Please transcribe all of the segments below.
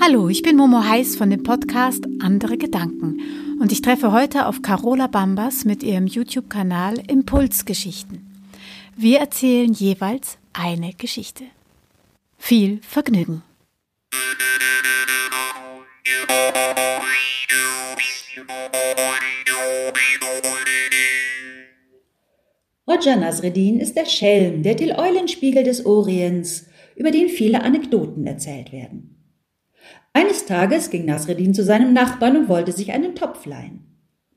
Hallo, ich bin Momo Heiß von dem Podcast Andere Gedanken und ich treffe heute auf Carola Bambas mit ihrem YouTube-Kanal Impulsgeschichten. Wir erzählen jeweils eine Geschichte. Viel Vergnügen! Roger Nasreddin ist der Schelm, der Till Eulenspiegel des Orients, über den viele Anekdoten erzählt werden. Eines Tages ging Nasreddin zu seinem Nachbarn und wollte sich einen Topf leihen.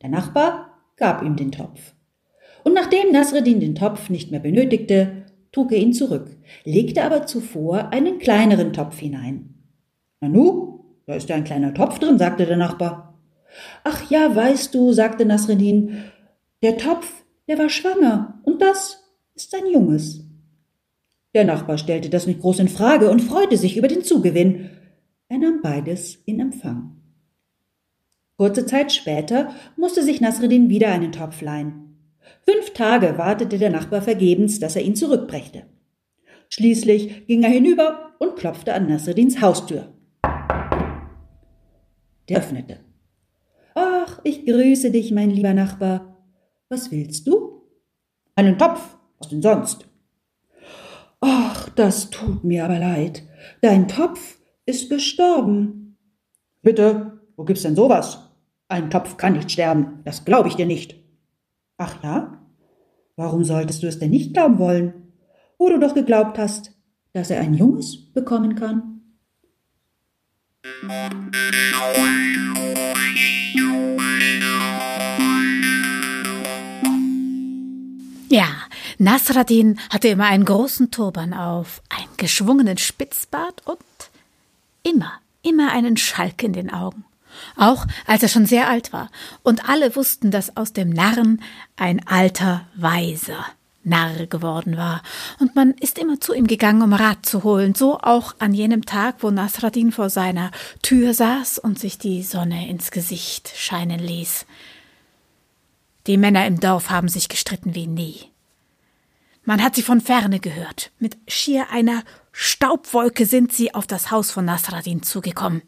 Der Nachbar gab ihm den Topf. Und nachdem Nasreddin den Topf nicht mehr benötigte, trug er ihn zurück, legte aber zuvor einen kleineren Topf hinein. Nanu, da ist ja ein kleiner Topf drin, sagte der Nachbar. Ach ja, weißt du, sagte Nasreddin, der Topf, der war schwanger, und das ist ein Junges. Der Nachbar stellte das nicht groß in Frage und freute sich über den Zugewinn. Er nahm beides in Empfang. Kurze Zeit später musste sich Nasreddin wieder einen Topf leihen. Fünf Tage wartete der Nachbar vergebens, dass er ihn zurückbrächte. Schließlich ging er hinüber und klopfte an Nasreddins Haustür. Der öffnete. Ach, ich grüße dich, mein lieber Nachbar. Was willst du? Einen Topf. Was denn sonst? Ach, das tut mir aber leid. Dein Topf ist gestorben. Bitte, wo gibt's denn sowas? Ein Topf kann nicht sterben, das glaube ich dir nicht. Ach ja? Warum solltest du es denn nicht glauben wollen, wo du doch geglaubt hast, dass er ein Junges bekommen kann? Ja, Nasradin hatte immer einen großen Turban auf, einen geschwungenen Spitzbart und immer, immer einen Schalk in den Augen. Auch als er schon sehr alt war, und alle wussten, dass aus dem Narren ein alter Weiser Narr geworden war, und man ist immer zu ihm gegangen, um Rat zu holen, so auch an jenem Tag, wo Nasradin vor seiner Tür saß und sich die Sonne ins Gesicht scheinen ließ. Die Männer im Dorf haben sich gestritten wie nie. Man hat sie von ferne gehört. Mit schier einer Staubwolke sind sie auf das Haus von Nasradin zugekommen.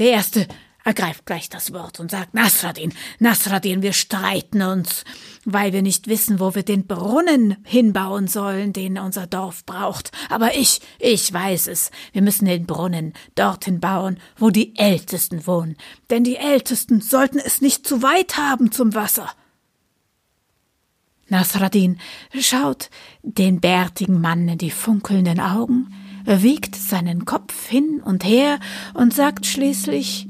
Der erste ergreift gleich das Wort und sagt Nasradin, Nasradin, wir streiten uns, weil wir nicht wissen, wo wir den Brunnen hinbauen sollen, den unser Dorf braucht. Aber ich, ich weiß es. Wir müssen den Brunnen dorthin bauen, wo die Ältesten wohnen. Denn die Ältesten sollten es nicht zu weit haben zum Wasser. Nasradin schaut den bärtigen Mann in die funkelnden Augen, wiegt seinen Kopf hin und her und sagt schließlich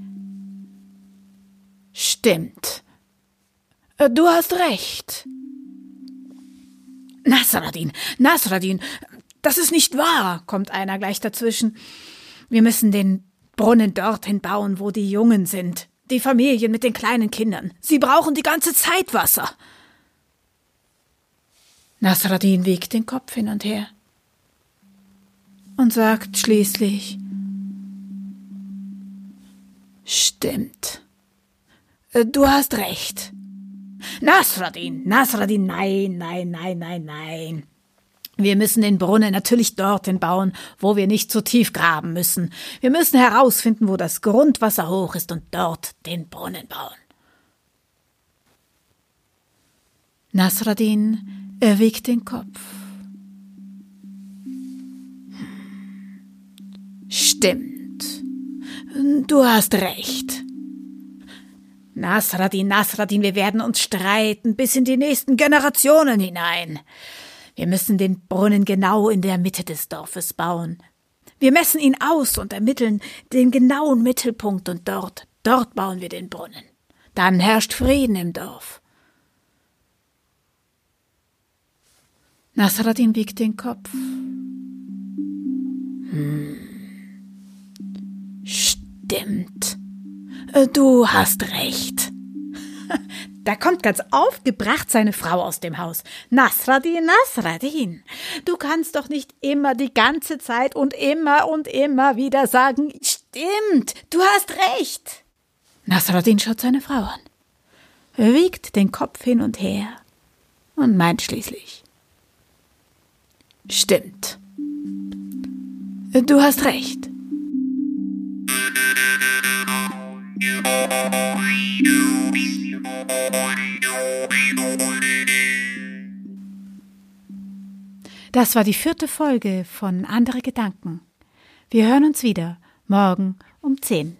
Stimmt. Du hast recht. Nasradin, Nasradin, das ist nicht wahr, kommt einer gleich dazwischen. Wir müssen den Brunnen dorthin bauen, wo die Jungen sind, die Familien mit den kleinen Kindern. Sie brauchen die ganze Zeit Wasser. Nasradin wiegt den Kopf hin und her und sagt schließlich Stimmt. Äh, du hast recht. Nasradin, Nasradin, nein, nein, nein, nein, nein. Wir müssen den Brunnen natürlich dorthin bauen, wo wir nicht zu tief graben müssen. Wir müssen herausfinden, wo das Grundwasser hoch ist und dort den Brunnen bauen. Nasradin er wiegt den Kopf. Stimmt. Du hast recht. Nasradin, Nasradin, wir werden uns streiten bis in die nächsten Generationen hinein. Wir müssen den Brunnen genau in der Mitte des Dorfes bauen. Wir messen ihn aus und ermitteln den genauen Mittelpunkt und dort, dort bauen wir den Brunnen. Dann herrscht Frieden im Dorf. Nasradin wiegt den Kopf. Hm. Stimmt. Äh, du hast recht. Da kommt ganz aufgebracht seine Frau aus dem Haus. Nasradin, Nasradin, du kannst doch nicht immer die ganze Zeit und immer und immer wieder sagen, stimmt, du hast recht. Nasradin schaut seine Frau an, wiegt den Kopf hin und her und meint schließlich, Stimmt. Du hast recht. Das war die vierte Folge von Andere Gedanken. Wir hören uns wieder morgen um 10.